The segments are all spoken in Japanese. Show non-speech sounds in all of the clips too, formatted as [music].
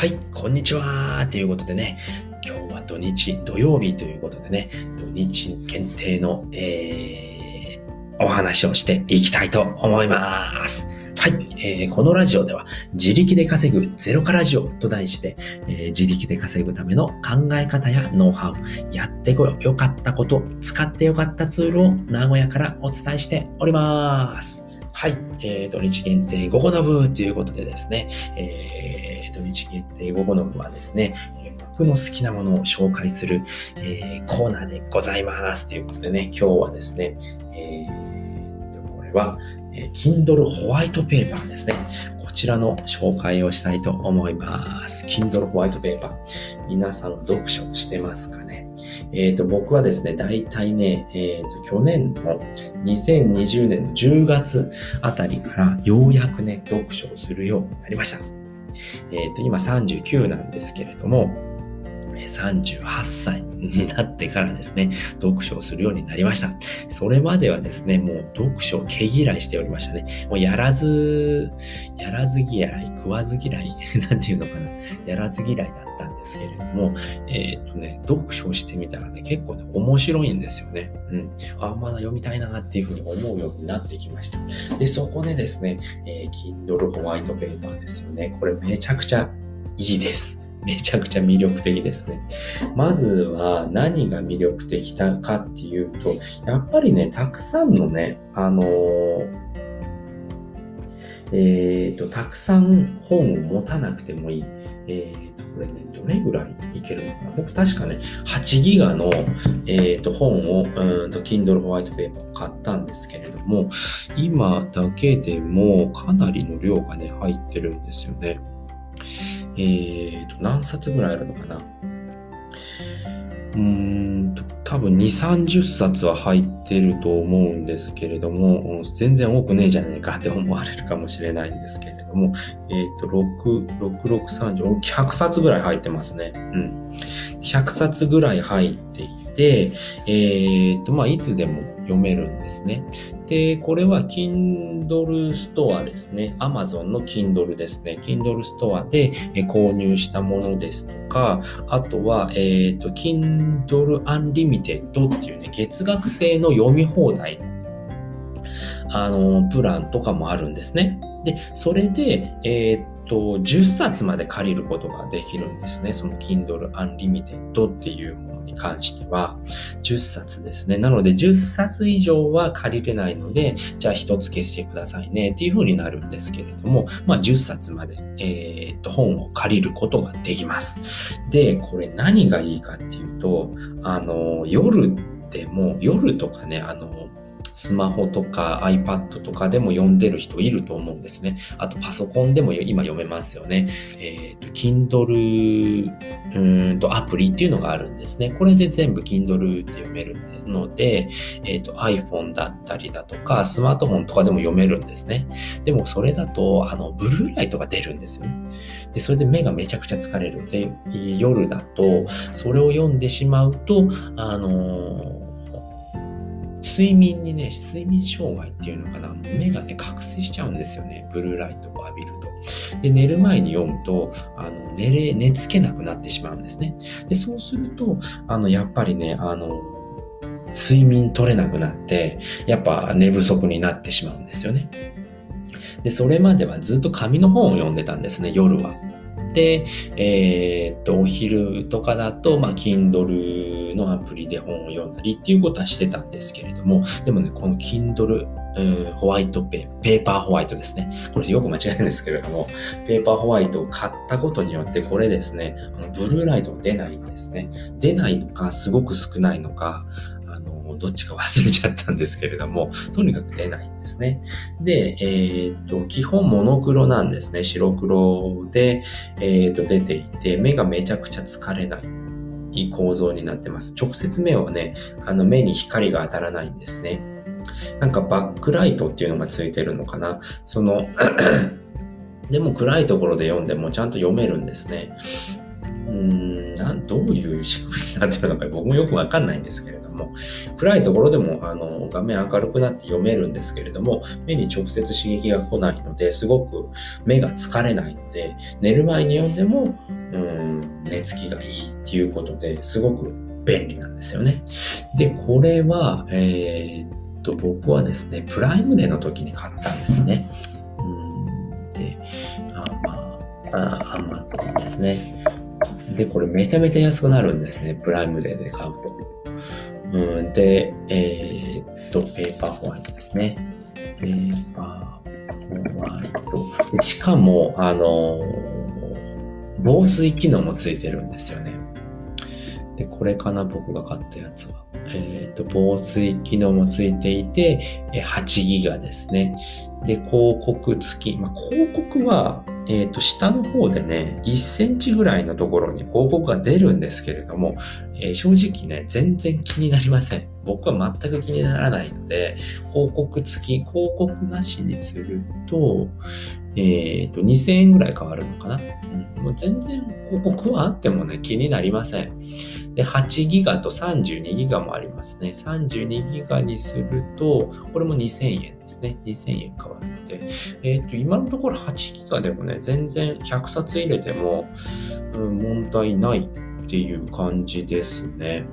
はい、こんにちはということでね、今日は土日、土曜日ということでね、土日限定の、えー、お話をしていきたいと思います。はい、えー、このラジオでは自力で稼ぐゼロからラジオと題して、えー、自力で稼ぐための考え方やノウハウ、やってこよ良かったこと、使ってよかったツールを名古屋からお伝えしております。はい、えー、土日限定午後の部ということでですね、えー、土日限定午後の部はですね、僕の好きなものを紹介する、えー、コーナーでございますということでね、今日はですね、えー、これは、えー、Kindle ホワイトペーパーですね。こちらの紹介をしたいと思います。Kindle ホワイトペーパー。皆さん読書してますかね？えっ、ー、と、僕はですね、大体ね、えっ、ー、と、去年の2020年の10月あたりからようやくね、読書をするようになりました。えっ、ー、と、今39なんですけれども、38歳になってからですね、読書をするようになりました。それまではですね、もう読書を毛嫌いしておりましたね。もうやらず、やらず嫌い、食わず嫌い、[laughs] なんていうのかな。やらず嫌いだですけれども、えー、っとね、読書してみたらね、結構ね、面白いんですよね。うん。あ、まだ読みたいなっていうふうに思うようになってきました。で、そこでですね、えー、Kindle ホワイトペーパーですよね。これめちゃくちゃいいです。めちゃくちゃ魅力的ですね。まずは何が魅力的かっていうと、やっぱりね、たくさんのね、あのー、えっ、ー、と、たくさん本を持たなくてもいい。えっ、ー、と、これね、れぐらいいけるのかな僕確かね、8ギガの、えっ、と、本を、うんと、Kindle ホワイトペーパーを買ったんですけれども、今だけでもかなりの量がね、入ってるんですよね。えーと、何冊ぐらいあるのかなうんと、多分2、30冊は入ってると思うんですけれども、全然多くねえじゃねえかって思われるかもしれないんですけれども、えっ、ー、と、6、6、6、30、100冊ぐらい入ってますね。うん。100冊ぐらい入っていて、えっ、ー、と、まあ、いつでも読めるんですね。で、これは Kindle ストアですね。Amazon の Kindle ですね。Kindle ストアで購入したものですとか、あとは、えっ、ー、と、Kindle Unlimited っていうね、月額制の読み放題あの、プランとかもあるんですね。で、それで、えっ、と、10冊まで借りることができるんですね。その Kindle Unlimited っていうものに関しては、10冊ですね。なので、10冊以上は借りれないので、じゃあ1つ消してくださいねっていう風になるんですけれども、まあ、10冊まで、えー、っと、本を借りることができます。で、これ何がいいかっていうと、あの、夜でも、夜とかね、あの、スマホとか iPad とかでも読んでる人いると思うんですね。あとパソコンでも今読めますよね。えっ、ー、と、Kindle うんとアプリっていうのがあるんですね。これで全部 Kindle で読めるので、えっ、ー、と iPhone だったりだとか、スマートフォンとかでも読めるんですね。でもそれだと、あの、ブルーライトが出るんですよね。で、それで目がめちゃくちゃ疲れる。で、夜だと、それを読んでしまうと、あのー睡眠にね、睡眠障害っていうのかな、目がね、覚醒しちゃうんですよね。ブルーライトを浴びると。で、寝る前に読むと、あの、寝れ、寝つけなくなってしまうんですね。で、そうすると、あの、やっぱりね、あの、睡眠取れなくなって、やっぱ寝不足になってしまうんですよね。で、それまではずっと紙の本を読んでたんですね、夜は。で、えー、っと、お昼とかだと、まあ、Kindle のアプリで本を読んだりっていうことはしてたんですけれども、でもね、この Kindle ホワイトペー、ペーパーホワイトですね。これよく間違えるんですけれども、ペーパーホワイトを買ったことによって、これですね、あのブルーライトが出ないんですね。出ないのか、すごく少ないのか、どっちか忘れちゃったんですけれども、とにかく出ないんですね。で、えー、っと、基本モノクロなんですね。白黒で、えー、っと、出ていて、目がめちゃくちゃ疲れない。いい構造になってます。直接目はね、あの目に光が当たらないんですね。なんかバックライトっていうのがついてるのかな。その [clears throat] でも暗いところで読んでもちゃんと読めるんですね。うんなんどういう仕組みになってるのか僕もよくわかんないんですけれども、暗いところでもあの画面明るくなって読めるんですけれども、目に直接刺激が来ないので、すごく目が疲れないので、寝る前に読んでも、うん、寝つきがいいっていうことですごく便利なんですよね。で、これは、えー、っと、僕はですね、プライムデーの時に買ったんですね。うんで、あまあ、アマゾンですね。で、これめちゃめちゃ安くなるんですね。プライムデーで買うと。うん、で、えー、っと、ペーパーホワイトですね。ペーパーホワイト。しかも、あの防水機能もついてるんですよね。で、これかな、僕が買ったやつは。えっ、ー、と、防水機能もついていて、8ギガですね。で、広告付き。まあ、広告は、えっ、ー、と、下の方でね、1センチぐらいのところに広告が出るんですけれども、えー、正直ね、全然気になりません。僕は全く気にならないので、広告付き、広告なしにすると、えっ、ー、と、2000円ぐらい変わるのかな、うん、もう全然広告はあってもね、気になりません。で、8ギガと32ギガもありますね。32ギガにすると、これも2000円ですね。2000円変わるので、えっ、ー、と、今のところ8ギガでもね、全然100冊入れても、うん、問題ないっていう感じですね。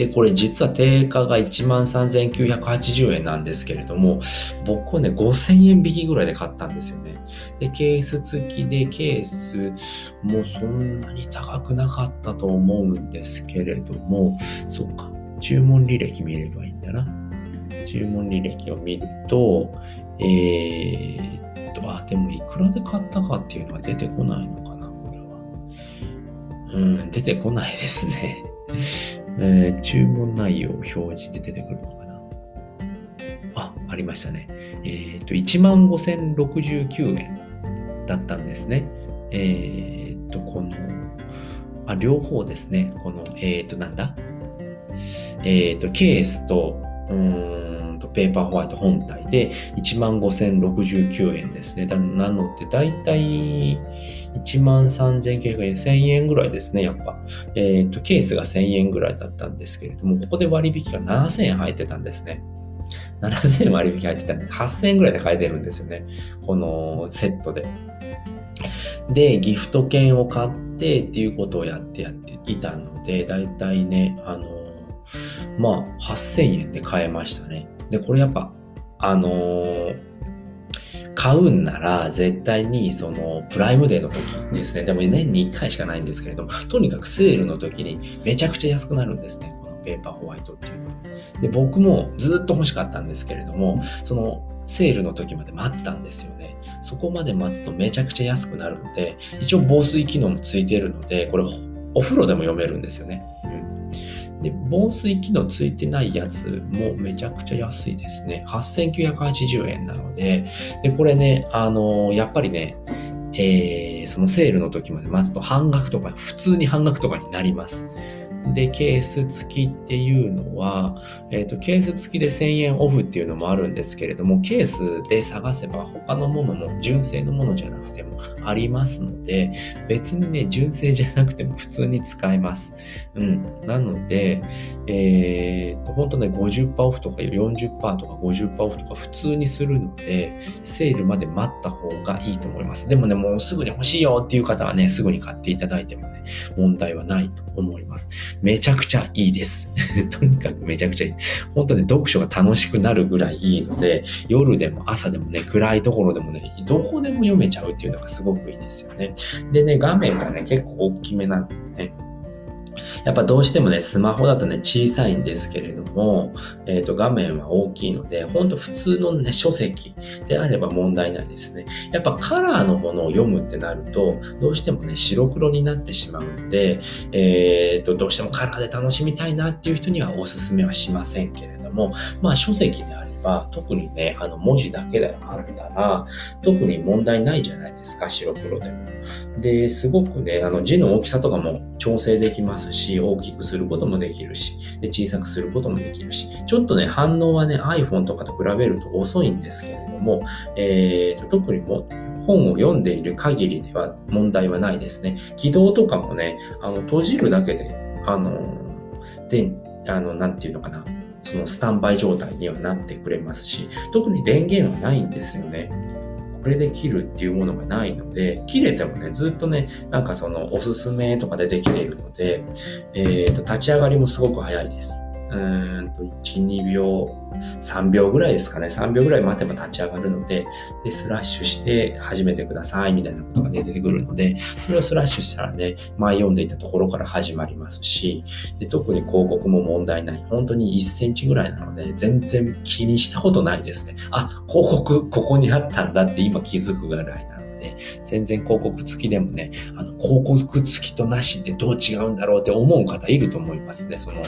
で、これ実は定価が13,980円なんですけれども、僕はね、5000円引きぐらいで買ったんですよね。で、ケース付きで、ケースもそんなに高くなかったと思うんですけれども、そうか、注文履歴見ればいいんだな。注文履歴を見ると、えー、っと、あ、でもいくらで買ったかっていうのは出てこないのかな、これは。うん、出てこないですね。えー、注文内容を表示で出てくるのかな？あ、ありましたね。えっ、ー、と、15,069円だったんですね。えっ、ー、と、この、あ、両方ですね。この、えっ、と、なんだ？えっ、と、ケースと、うんとペーパーホワイト本体で15,069円ですね。なので、だいたい13,900円、1000円ぐらいですね、やっぱ。えっ、ー、と、ケースが1000円ぐらいだったんですけれども、ここで割引が7000円入ってたんですね。7000円割引入ってたんで、8000円ぐらいで買えてるんですよね。このセットで。で、ギフト券を買ってっていうことをやってやっていたので、だいたいね、あの、まあ、8000円で買えましたね。で、これやっぱ、あのー、買うんなら絶対にそのプライムデーの時ですね。でも年に1回しかないんですけれども、とにかくセールの時にめちゃくちゃ安くなるんですね。このペーパーホワイトっていうのは。で、僕もずっと欲しかったんですけれども、そのセールの時まで待ったんですよね。そこまで待つとめちゃくちゃ安くなるので、一応防水機能もついているので、これお風呂でも読めるんですよね。うんで、防水機能ついてないやつもめちゃくちゃ安いですね。8980円なので、で、これね、あのー、やっぱりね、えー、そのセールの時まで待つと半額とか、普通に半額とかになります。で、ケース付きっていうのは、えっ、ー、と、ケース付きで1000円オフっていうのもあるんですけれども、ケースで探せば他のものも純正のものじゃなくてもありますので、別にね、純正じゃなくても [laughs] 普通に使えます。うん。なので、えっ、ー、と、本当ね、50%オフとか40%とか50%オフとか普通にするので、セールまで待った方がいいと思います。でもね、もうすぐに欲しいよっていう方はね、すぐに買っていただいてもね、問題はないと思います。めちゃくちゃいいです。[laughs] とにかくめちゃくちゃいい。本当に読書が楽しくなるぐらいいいので、夜でも朝でもね、暗いところでもね、どこでも読めちゃうっていうのがすごくいいですよね。でね、画面がね、結構大きめなんでね、やっぱどうしてもね、スマホだとね、小さいんですけれども、えっ、ー、と、画面は大きいので、ほんと普通のね、書籍であれば問題ないですね。やっぱカラーのものを読むってなると、どうしてもね、白黒になってしまうので、えっ、ー、と、どうしてもカラーで楽しみたいなっていう人にはおすすめはしませんけれども、もまあ、書籍であれば、特にね、あの文字だけであったら、特に問題ないじゃないですか、白黒でも。で、すごくね、あの字の大きさとかも調整できますし、大きくすることもできるし、で、小さくすることもできるし、ちょっとね、反応はね、iPhone とかと比べると遅いんですけれども、えーと、特にも本を読んでいる限りでは問題はないですね。起動とかもね、あの、閉じるだけで、あの、で、あの、なんていうのかな。そのスタンバイ状態にはなってくれますし、特に電源はないんですよね。これで切るっていうものがないので、切れてもね、ずっとね、なんかそのおすすめとかでできているので、えっ、ー、と、立ち上がりもすごく早いです。うんと、1、2秒、3秒ぐらいですかね。3秒ぐらい待てば立ち上がるので、で、スラッシュして始めてくださいみたいなことが出てくるので、それをスラッシュしたらね、前読んでいたところから始まりますし、で特に広告も問題ない。本当に1センチぐらいなので、全然気にしたことないですね。あ、広告ここにあったんだって今気づくぐらいで、全然広告付きでもね、あの、広告付きとなしってどう違うんだろうって思う方いると思いますね。その、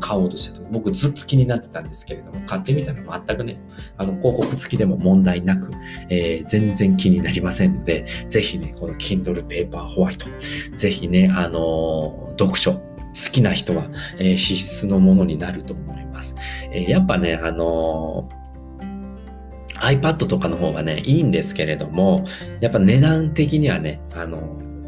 買おうとした時、僕ずっと気になってたんですけれども、買ってみたら全くね、あの、広告付きでも問題なく、えー、全然気になりませんので、ぜひね、この Kindle Paper White、ぜひね、あのー、読書、好きな人は、えー、必須のものになると思います。えー、やっぱね、あのー iPad とかの方がね、いいんですけれども、やっぱ値段的にはね、あの、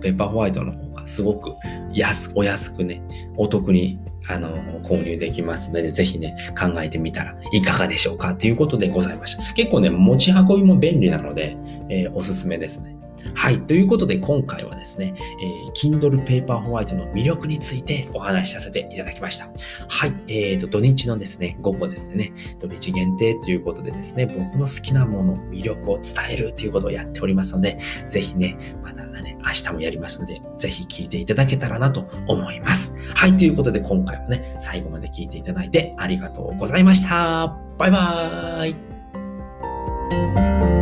ペーパーホワイトの方がすごく安、お安くね、お得に、あの、購入できますので、ぜひね、考えてみたらいかがでしょうかということでございました。結構ね、持ち運びも便利なので、えー、おすすめですね。はい。ということで、今回はですね、えー、Kindle Paperwhite の魅力についてお話しさせていただきました。はい。えーと、土日のですね、午後ですね、土日限定ということでですね、僕の好きなもの、魅力を伝えるということをやっておりますので、ぜひね、またね、明日もやりますので、ぜひ聞いていただけたらなと思います。はい。ということで、今回もね、最後まで聞いていただいてありがとうございました。バイバーイ